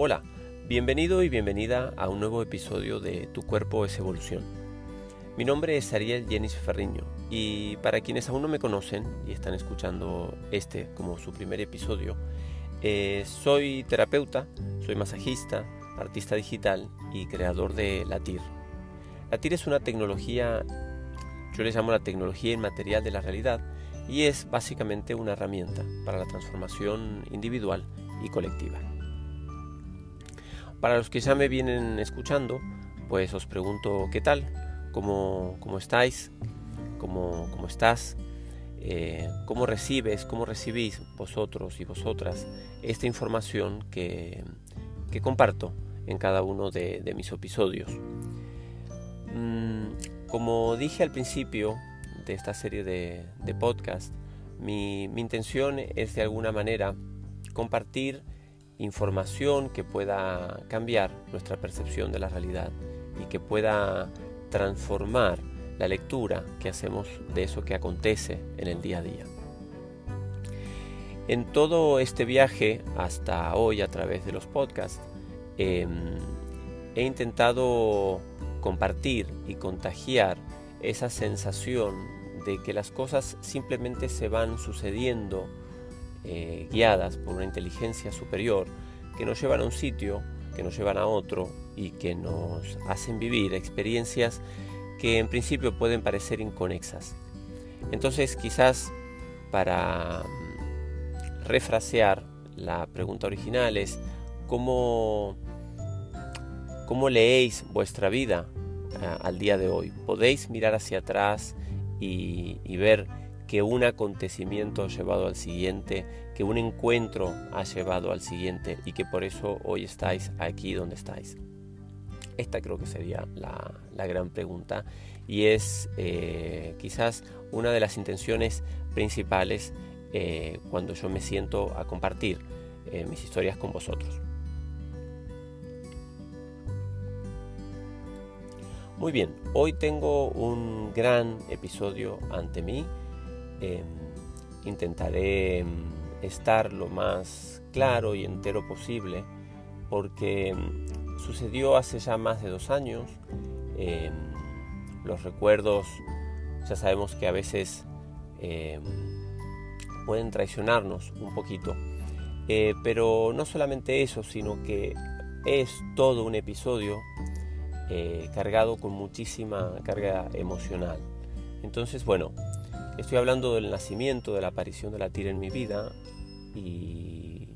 Hola, bienvenido y bienvenida a un nuevo episodio de Tu cuerpo es evolución. Mi nombre es Ariel Jenis Ferriño y para quienes aún no me conocen y están escuchando este como su primer episodio, eh, soy terapeuta, soy masajista, artista digital y creador de Latir. Latir es una tecnología, yo le llamo la tecnología inmaterial de la realidad y es básicamente una herramienta para la transformación individual y colectiva. Para los que ya me vienen escuchando, pues os pregunto qué tal, cómo, cómo estáis, cómo, cómo estás, eh, cómo recibes, cómo recibís vosotros y vosotras esta información que, que comparto en cada uno de, mis episodios. Mm, como dije al principio de esta serie de, de podcast, mi, mi intención es de alguna manera compartir información que pueda cambiar nuestra percepción de la realidad y que pueda transformar la lectura que hacemos de eso que acontece en el día a día. En todo este viaje hasta hoy a través de los podcasts, em, he intentado compartir y contagiar esa sensación de que las cosas simplemente se van sucediendo eh, guiadas por una inteligencia superior que nos llevan a un sitio, que nos llevan a otro y que nos hacen vivir experiencias que en principio pueden parecer inconexas. Entonces quizás para mm, refrasear la pregunta original es ¿cómo, cómo leéis vuestra vida eh, al día de hoy? ¿Podéis mirar hacia atrás y, y ver que un acontecimiento ha llevado al siguiente, que un encuentro ha llevado al siguiente y que por eso hoy estáis aquí donde estáis. Esta creo que sería la, gran pregunta y es eh, quizás una de las intenciones principales eh, cuando yo me siento a compartir eh, mis historias con vosotros. Muy bien, hoy tengo un gran episodio ante mí Em, intentaré em, estar lo más claro y entero posible porque em, sucedió hace ya más de dos años. los recuerdos ya sabemos que a veces pueden traicionarnos un poquito. Eh, pero no solamente eso, sino que es todo un episodio eh, cargado con muchísima carga emocional. Entonces, bueno, Estoy hablando del nacimiento, de la aparición de la tira en mi vida y,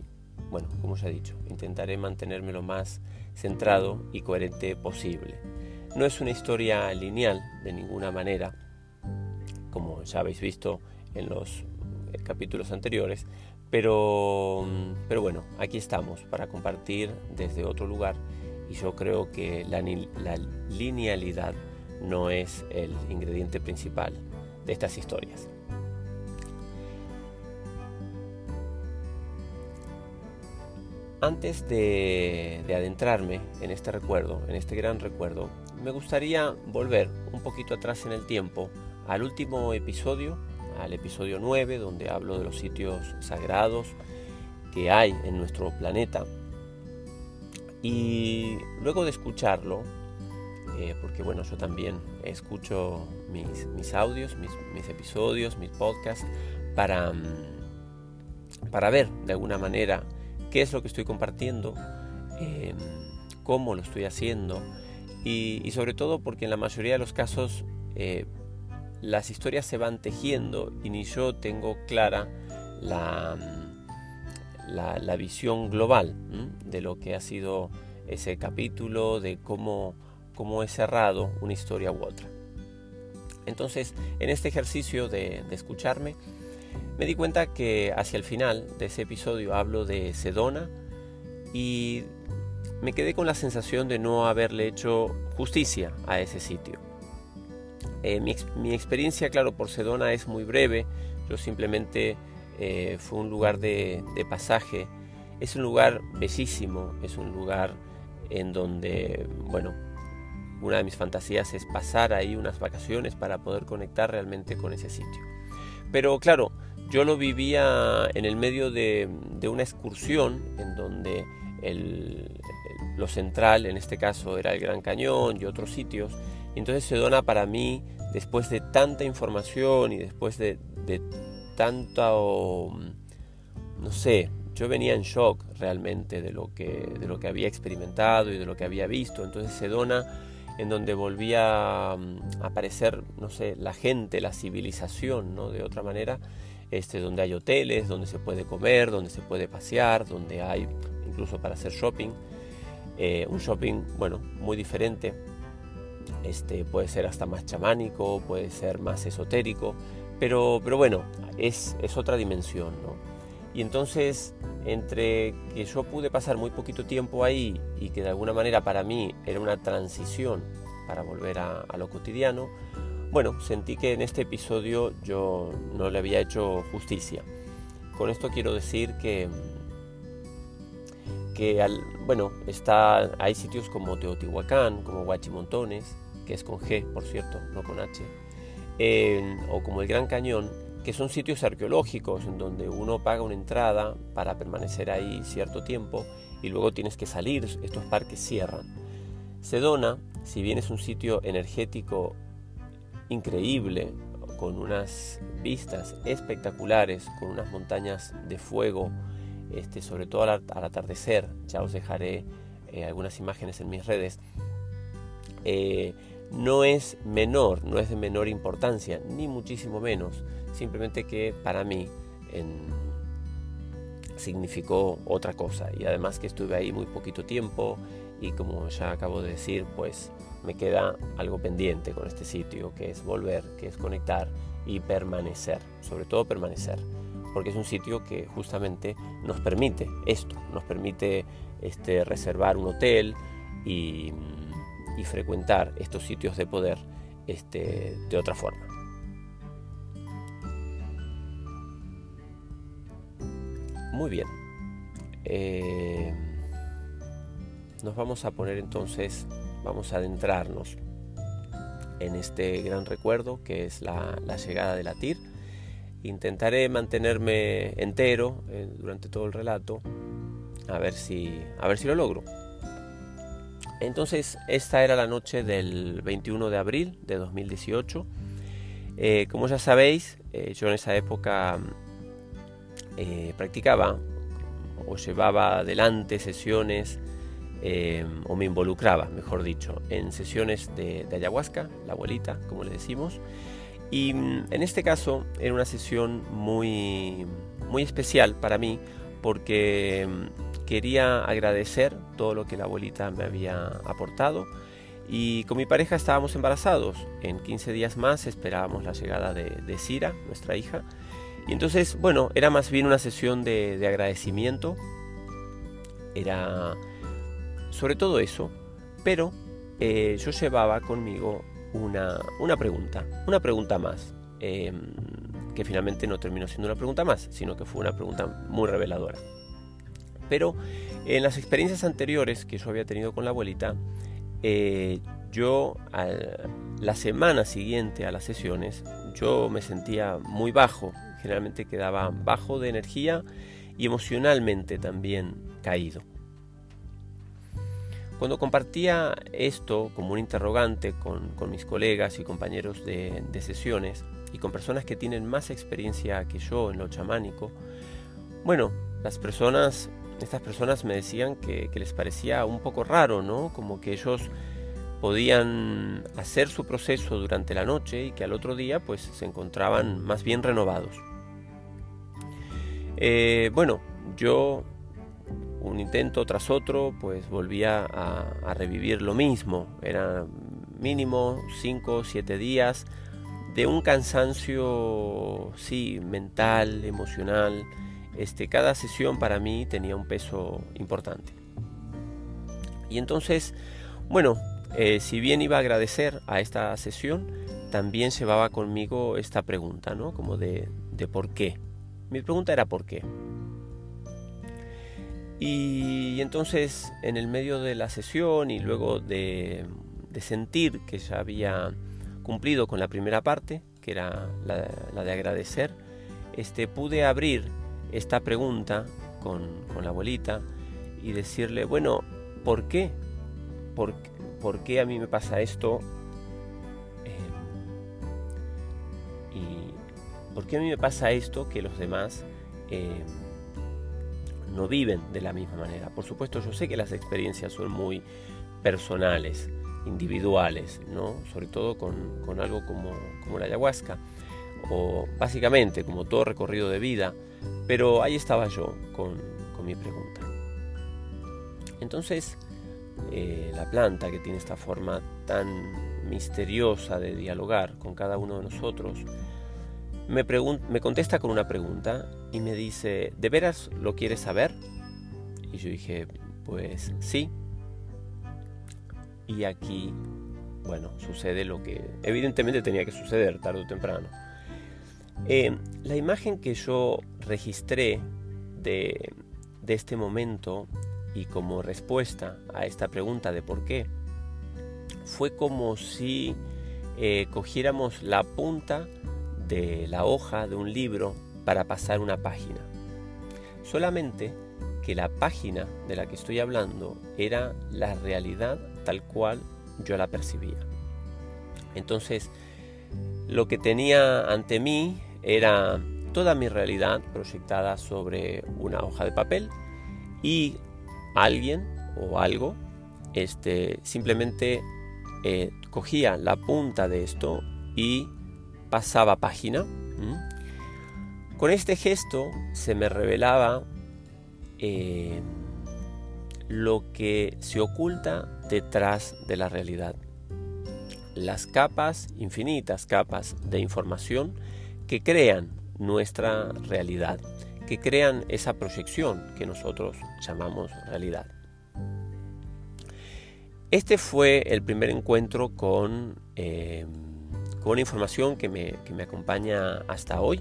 bueno, como ya he dicho, intentaré mantenerme lo más centrado y coherente posible. No es una historia lineal de ninguna manera, como ya habéis visto en los eh, capítulos anteriores, pero, pero bueno, aquí estamos para compartir desde otro lugar y yo creo que la, la linealidad no es el ingrediente principal de estas historias. Antes de, adentrarme en este recuerdo, en este gran recuerdo, me gustaría volver un poquito atrás en el tiempo al último episodio, al episodio 9, donde hablo de los sitios sagrados que hay en nuestro planeta. Y luego de escucharlo, eh, porque bueno, yo también escucho mis, audios, mis, episodios, mis podcasts, para, mm, para ver de alguna manera qué es lo que estoy compartiendo, em, cómo lo estoy haciendo y, sobre todo porque en la mayoría de los casos eh, las historias se van tejiendo y ni yo tengo clara la, mm, la, visión global de lo que ha sido ese capítulo, de cómo cómo he cerrado una historia u otra. Entonces, en este ejercicio de, escucharme, me di cuenta que hacia el final de ese episodio hablo de Sedona y me quedé con la sensación de no haberle hecho justicia a ese sitio. Eh, mi, experiencia, claro, por Sedona es muy breve. Yo simplemente eh, fue un lugar de, de, pasaje. Es un lugar bellísimo, es un lugar en donde, bueno, una de mis fantasías es pasar ahí unas vacaciones para poder conectar realmente con ese sitio. Pero claro, yo lo vivía en el medio de, una excursión en donde lo central en este caso era el Gran Cañón y otros sitios. Y entonces Sedona para mí, después de tanta información y después de, de tanta, no sé, yo venía en shock realmente de lo, que, de lo que había experimentado y de lo que había visto. Entonces Sedona, en donde volvía a aparecer, no sé, la gente, la civilización, ¿no? De otra manera, este, donde hay hoteles, donde se puede comer, donde se puede pasear, donde hay incluso para hacer shopping. Eh, un shopping, bueno, muy diferente. Este, puede ser hasta más chamánico, puede ser más esotérico, pero, pero bueno, es, es otra dimensión, ¿no? Y entonces, entre que yo pude pasar muy poquito tiempo ahí y que de alguna manera para mí era una transición para volver a, lo cotidiano, bueno, sentí que en este episodio yo no le había hecho justicia. Con esto quiero decir que, que al, bueno, está, hay sitios como Teotihuacán, como Huachimontones, que es con G, por cierto, no con H, o como el Gran Cañón, que son sitios arqueológicos en donde uno paga una entrada para permanecer ahí cierto tiempo y luego tienes que salir, estos parques cierran. Sedona, si bien es un sitio energético increíble, con unas vistas espectaculares, con unas montañas de fuego, este, sobre todo al, atardecer, ya os dejaré eh, algunas imágenes en mis redes, eh, no es menor, no es de menor importancia, ni muchísimo menos simplemente que para mí significó otra cosa y además que estuve ahí muy poquito tiempo y como ya acabo de decir pues me queda algo pendiente con este sitio que es volver, que es conectar y permanecer, sobre todo permanecer, porque es un sitio que justamente nos permite esto, nos permite este, reservar un hotel y, frecuentar estos sitios de poder este, de otra forma. Muy bien. Eh, nos vamos a poner entonces, vamos a adentrarnos en este gran recuerdo que es la, llegada de la TIR. Intentaré mantenerme entero eh, durante todo el relato, a ver, si, a ver si lo logro. Entonces, esta era la noche del 21 de abril de 2018. Eh, como ya sabéis, yo en esa época eh, practicaba o llevaba adelante sesiones eh, o me involucraba, mejor dicho, en sesiones de, ayahuasca, la abuelita, como le decimos. Y mm, en este caso era una sesión muy, muy especial para mí porque mm, quería agradecer todo lo que la abuelita me había aportado y con mi pareja estábamos embarazados. En 15 días más esperábamos la llegada de, de Cira, nuestra hija, y entonces, bueno, era más bien una sesión de, agradecimiento. Era sobre todo eso, pero eh, yo llevaba conmigo una, pregunta, una pregunta más, em, que finalmente no terminó siendo una pregunta más, sino que fue una pregunta muy reveladora. Pero en las experiencias anteriores que yo había tenido con la abuelita, eh, yo la semana siguiente a las sesiones, yo me sentía muy bajo, generalmente quedaba bajo de energía y emocionalmente también caído. Cuando compartía esto como un interrogante con, mis colegas y compañeros de, sesiones y con personas que tienen más experiencia que yo en lo chamánico, bueno, las personas, estas personas me decían que, que les parecía un poco raro, ¿no? Como que ellos podían hacer su proceso durante la noche y que al otro día pues se encontraban más bien renovados. Eh, bueno, yo un intento tras otro, pues volvía a, revivir lo mismo. Era mínimo 5 o 7 días de un cansancio, sí, mental, emocional. Este, cada sesión para mí tenía un peso importante. Y entonces, bueno, eh, si bien iba a agradecer a esta sesión, también llevaba conmigo esta pregunta, ¿no? Como de, de por qué. Mi pregunta era por qué. Y, entonces en el medio de la sesión y luego de, sentir que ya había cumplido con la primera parte, que era la, de agradecer, este, pude abrir esta pregunta con, la abuelita y decirle, bueno, ¿por qué? ¿Por, por qué a mí me pasa esto? Por qué a mí me pasa esto que los demás eh, no viven de la misma manera? Por supuesto, yo sé que las experiencias son muy personales, individuales, ¿no? sobre todo con, con algo como, como la ayahuasca, o básicamente como todo recorrido de vida, pero ahí estaba yo con, con mi pregunta. Entonces, eh, la planta que tiene esta forma tan misteriosa de dialogar con cada uno de nosotros, me, me contesta con una pregunta y me dice, ¿de veras lo quieres saber? Y yo dije, pues sí. Y aquí, bueno, sucede lo que evidentemente tenía que suceder tarde o temprano. Eh, la imagen que yo registré de, de este momento y como respuesta a esta pregunta de por qué, fue como si eh, cogiéramos la punta de la hoja de un libro para pasar una página. Solamente que la página de la que estoy hablando era la realidad tal cual yo la percibía. Entonces, lo que tenía ante mí era toda mi realidad proyectada sobre una hoja de papel y alguien o algo este, simplemente eh, cogía la punta de esto y pasaba página. Con este gesto se me revelaba eh, lo que se oculta detrás de la realidad. Las capas, infinitas capas de información que crean nuestra realidad que crean esa proyección que nosotros llamamos realidad. Este fue el primer encuentro con, eh, con información que me, que me, acompaña hasta hoy,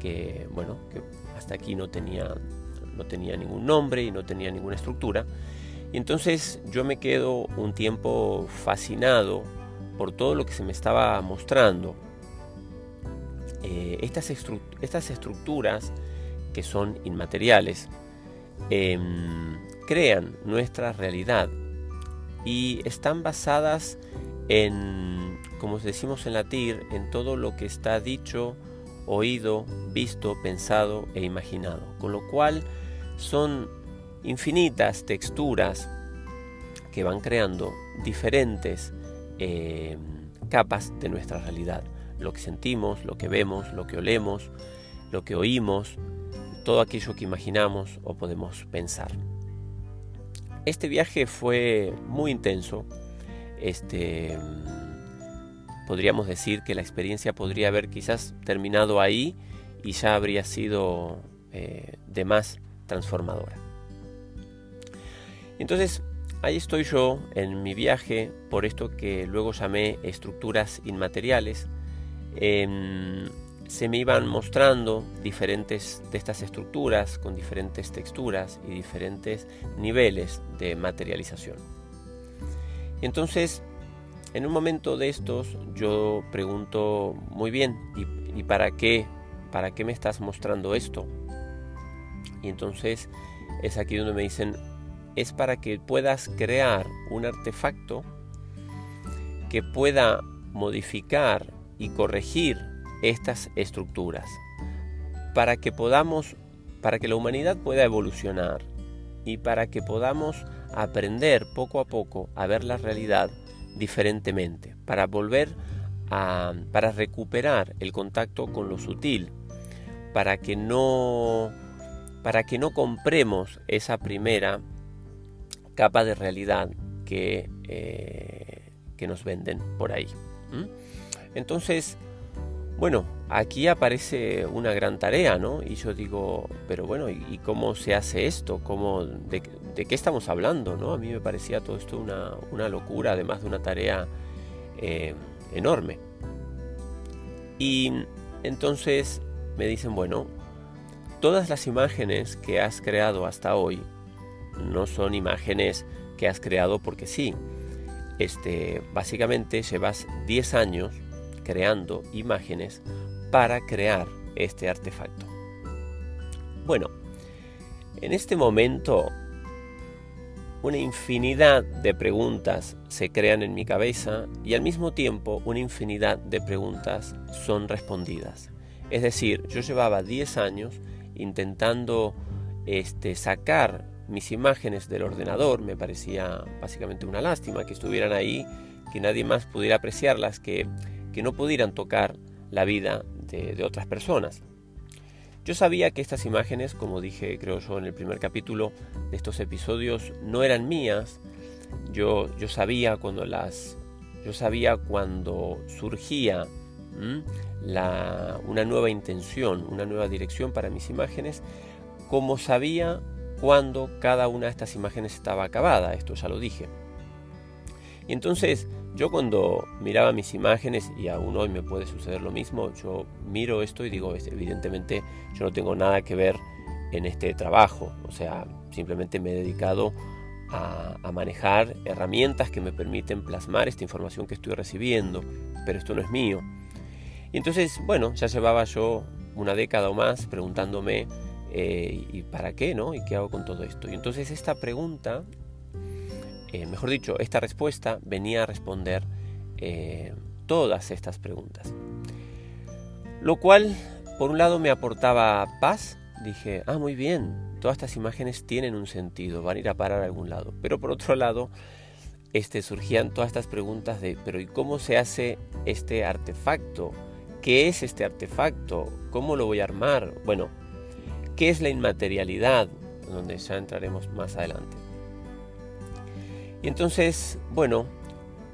que bueno, que hasta aquí no tenía, no tenía ningún nombre y no tenía ninguna estructura. Y entonces yo me quedo un tiempo fascinado por todo lo que se me estaba mostrando. Eh, estas, estas estructuras que son inmateriales, em, crean nuestra realidad y están basadas en, como decimos en latín, en todo lo que está dicho, oído, visto, pensado e imaginado. Con lo cual son infinitas texturas que van creando diferentes em, capas de nuestra realidad. Lo que sentimos, lo que vemos, lo que olemos, lo que oímos, todo aquello que imaginamos o podemos pensar. Este viaje fue muy intenso. Este, podríamos decir que la experiencia podría haber quizás terminado ahí y ya habría sido eh, de más transformadora. Entonces, ahí estoy yo en mi viaje por esto que luego llamé estructuras inmateriales. Em, se me iban mostrando diferentes de estas estructuras con diferentes texturas y diferentes niveles de materialización. Entonces, en un momento de estos yo pregunto, muy bien, ¿y, para qué? ¿Para qué me estás mostrando esto? Y entonces es aquí donde me dicen, es para que puedas crear un artefacto que pueda modificar y corregir estas estructuras para que podamos, para que la humanidad pueda evolucionar y para que podamos aprender poco a poco a ver la realidad diferentemente, para volver a, para recuperar el contacto con lo sutil, para que no, para que no compremos esa primera capa de realidad que, eh, que nos venden por ahí. Entonces, bueno, aquí aparece una gran tarea, ¿no? Y yo digo, pero bueno, ¿y, cómo se hace esto? ¿Cómo, de, qué estamos hablando? ¿no? A mí me parecía todo esto una, locura, además de una tarea eh, enorme. Y entonces me dicen, bueno, todas las imágenes que has creado hasta hoy no son imágenes que has creado porque sí. Este, básicamente llevas 10 años creando imágenes para crear este artefacto. Bueno, en este momento una infinidad de preguntas se crean en mi cabeza y al mismo tiempo una infinidad de preguntas son respondidas. Es decir, yo llevaba 10 años intentando este, sacar mis imágenes del ordenador, me parecía básicamente una lástima que estuvieran ahí, que nadie más pudiera apreciarlas, que, que no pudieran tocar la vida de, de otras personas. Yo sabía que estas imágenes, como dije creo yo en el primer capítulo de estos episodios, no eran mías. Yo, yo sabía cuando las yo sabía cuando surgía la, una nueva intención, una nueva dirección para mis imágenes, como sabía cuando cada una de estas imágenes estaba acabada, esto ya lo dije. Y entonces yo cuando miraba mis imágenes, y aún hoy me puede suceder lo mismo, yo miro esto y digo, evidentemente yo no tengo nada que ver en este trabajo, o sea, simplemente me he dedicado a, manejar herramientas que me permiten plasmar esta información que estoy recibiendo, pero esto no es mío. Y entonces, bueno, ya llevaba yo una década o más preguntándome, eh, ¿y para qué, no? ¿Y qué hago con todo esto? Y entonces esta pregunta eh, mejor dicho, esta respuesta venía a responder eh, todas estas preguntas. Lo cual, por un lado, me aportaba paz. Dije, ah, muy bien, todas estas imágenes tienen un sentido, van a ir a parar a algún lado. Pero por otro lado, este, surgían todas estas preguntas de, pero ¿y cómo se hace este artefacto? ¿Qué es este artefacto? ¿Cómo lo voy a armar? Bueno, ¿qué es la inmaterialidad? Donde ya entraremos más adelante. Y entonces, bueno,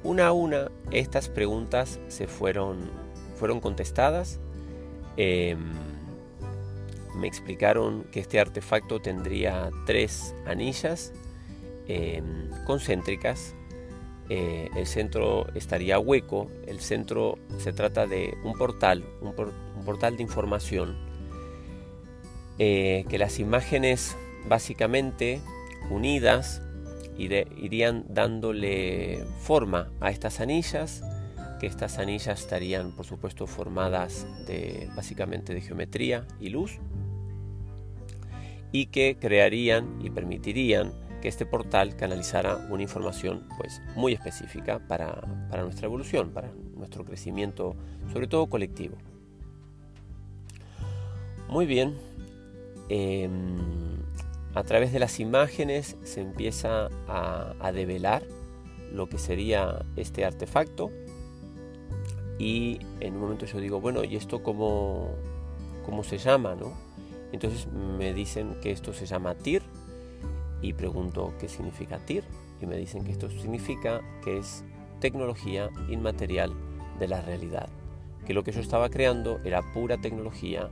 una a una estas preguntas se fueron, fueron contestadas. Em, me explicaron que este artefacto tendría tres anillas em, concéntricas. Eh, el centro estaría hueco. El centro se trata de un portal, un, portal de información. Eh, que las imágenes básicamente unidas irían dándole forma a estas anillas, que estas anillas estarían por supuesto formadas de básicamente de geometría y luz, y que crearían y permitirían que este portal canalizara una información pues muy específica para, nuestra evolución, para nuestro crecimiento, sobre todo colectivo. Muy bien. Em, a través de las imágenes se empieza a, develar lo que sería este artefacto y en un momento yo digo, bueno, ¿y esto cómo, cómo se llama? ¿no? Entonces me dicen que esto se llama TIR y pregunto qué significa TIR y me dicen que esto significa que es tecnología inmaterial de la realidad, que lo que yo estaba creando era pura tecnología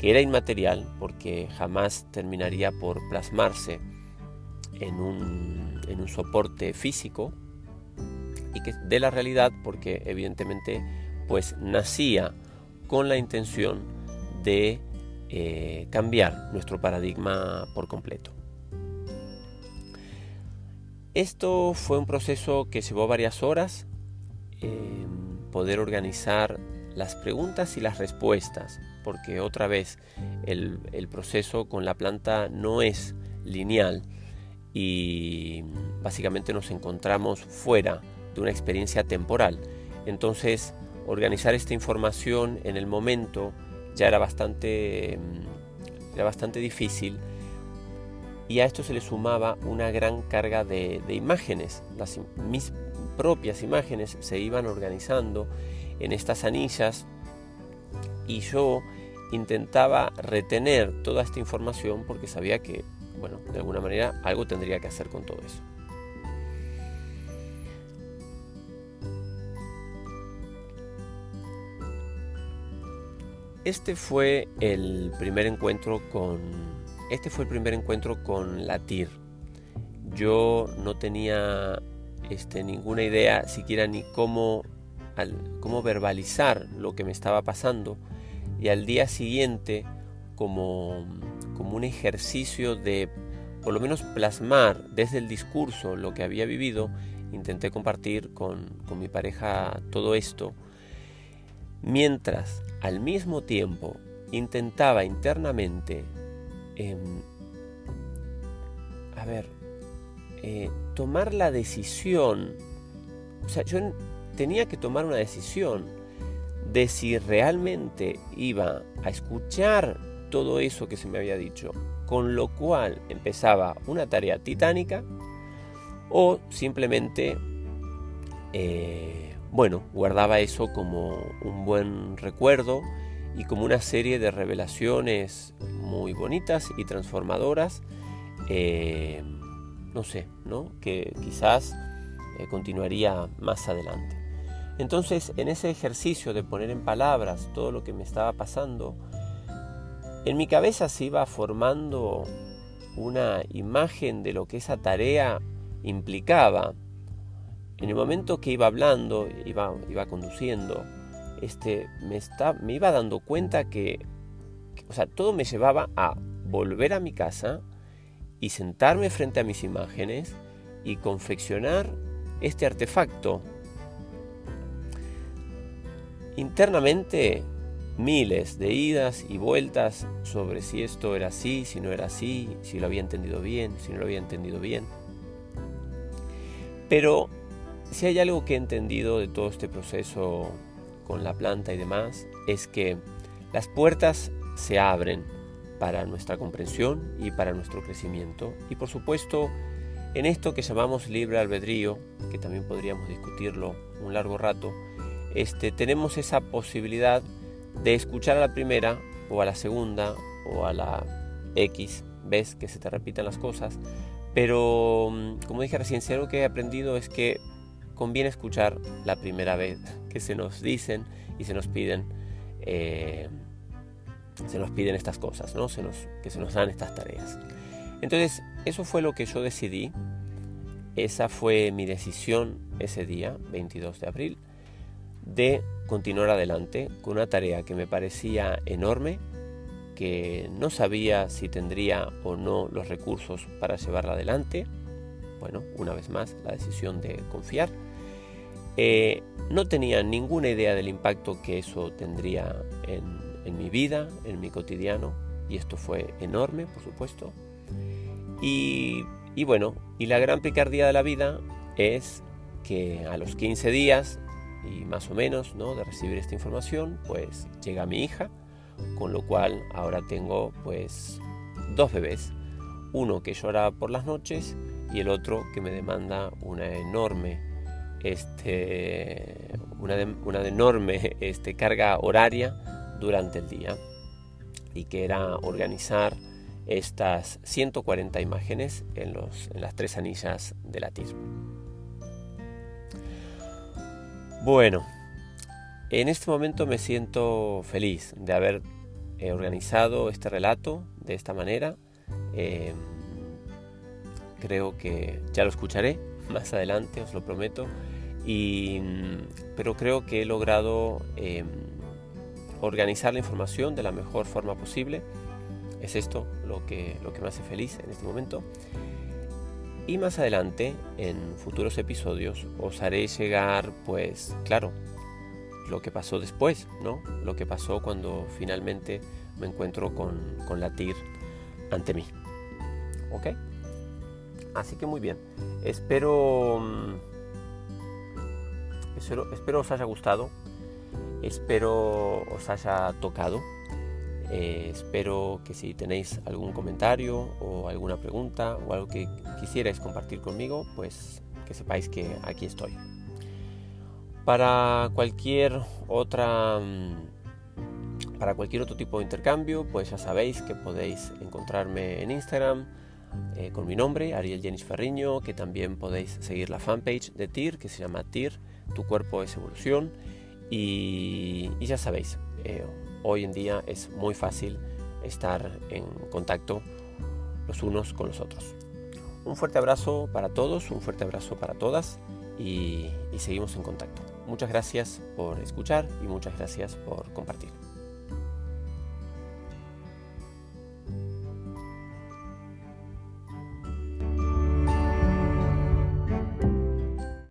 que era inmaterial porque jamás terminaría por plasmarse en un, soporte físico y que de la realidad porque evidentemente pues nacía con la intención de eh, cambiar nuestro paradigma por completo. Esto fue un proceso que llevó varias horas, poder organizar las preguntas y las respuestas, porque otra vez el, proceso con la planta no es lineal y básicamente nos encontramos fuera de una experiencia temporal. Entonces, organizar esta información en el momento ya era bastante, mm, era bastante difícil y a esto se le sumaba una gran carga de, imágenes. Mis propias imágenes se iban organizando en estas anillas y yo intentaba retener toda esta información porque sabía que, bueno, de alguna manera algo tendría que hacer con todo eso. Este fue el primer encuentro con este fue el primer encuentro con la TIR. Yo no tenía este, ninguna idea siquiera ni cómo cómo verbalizar lo que me estaba pasando y al día siguiente como, como un ejercicio de por lo menos plasmar desde el discurso lo que había vivido, intenté compartir con, con mi pareja todo esto, mientras al mismo tiempo intentaba internamente, em, a ver, eh, tomar la decisión, o sea, yo tenía que tomar una decisión de si realmente iba a escuchar todo eso que se me había dicho, con lo cual empezaba una tarea titánica, o simplemente, eh, bueno, guardaba eso como un buen recuerdo y como una serie de revelaciones muy bonitas y transformadoras, eh, no sé, ¿no? que quizás eh, continuaría más adelante. Entonces, en ese ejercicio de poner en palabras todo lo que me estaba pasando, en mi cabeza se iba formando una imagen de lo que esa tarea implicaba. En el momento que iba hablando, iba, conduciendo, este, me, está, me iba dando cuenta que, o sea, todo me llevaba a volver a mi casa y sentarme frente a mis imágenes y confeccionar este artefacto. Internamente miles de idas y vueltas sobre si esto era así, si no era así, si lo había entendido bien, si no lo había entendido bien. Pero si hay algo que he entendido de todo este proceso con la planta y demás, es que las puertas se abren para nuestra comprensión y para nuestro crecimiento. Y por supuesto, en esto que llamamos libre albedrío, que también podríamos discutirlo un largo rato, este, tenemos esa posibilidad de escuchar a la primera o a la segunda o a la X ves que se te repitan las cosas, pero mm, como dije recién, si algo que he aprendido es que conviene escuchar la primera vez que se nos dicen y se nos piden, eh, se nos piden estas cosas, ¿no? que se nos dan estas tareas. Entonces, eso fue lo que yo decidí, esa fue mi decisión ese día, 22 de abril, de continuar adelante con una tarea que me parecía enorme, que no sabía si tendría o no los recursos para llevarla adelante. Bueno, una vez más, la decisión de confiar eh, no tenía ninguna idea del impacto que eso tendría en, mi vida, en mi cotidiano, y esto fue enorme, por supuesto. Y, bueno, y la gran picardía de la vida es que a los 15 días, y más o menos, ¿no? de recibir esta información, pues llega mi hija, con lo cual ahora tengo pues dos bebés, uno que llora por las noches y el otro que me demanda una enorme este, una, una enorme este, carga horaria durante el día y que era organizar estas 140 imágenes en, los, en las tres anillas de la TIR. Bueno, en este momento me siento feliz de haber eh, organizado este relato de esta manera. Eh, creo que ya lo escucharé más adelante, os lo prometo. Y, pero creo que he logrado em, organizar la información de la mejor forma posible. Es esto lo que, lo que me hace feliz en este momento. Y más adelante, en futuros episodios, os haré llegar, pues, claro, lo que pasó después, ¿no? Lo que pasó cuando finalmente me encuentro con, con la TIR ante mí. ¿Ok? Así que muy bien. Espero, mm, espero, os haya gustado. Espero os haya tocado. Eh, espero que si tenéis algún comentario o alguna pregunta o algo que quisierais compartir conmigo, pues que sepáis que aquí estoy. Para cualquier otra mm, para cualquier otro tipo de intercambio, pues ya sabéis que podéis encontrarme en Instagram eh, con mi nombre, Ariel Jenis Ferriño, que también podéis seguir la fanpage de TIR, que se llama TIR, Tu cuerpo es evolución. Y, ya sabéis, eh, hoy en día es muy fácil estar en contacto los unos con los otros. Un fuerte abrazo para todos, un fuerte abrazo para todas y seguimos en contacto. Muchas gracias por escuchar y muchas gracias por compartir.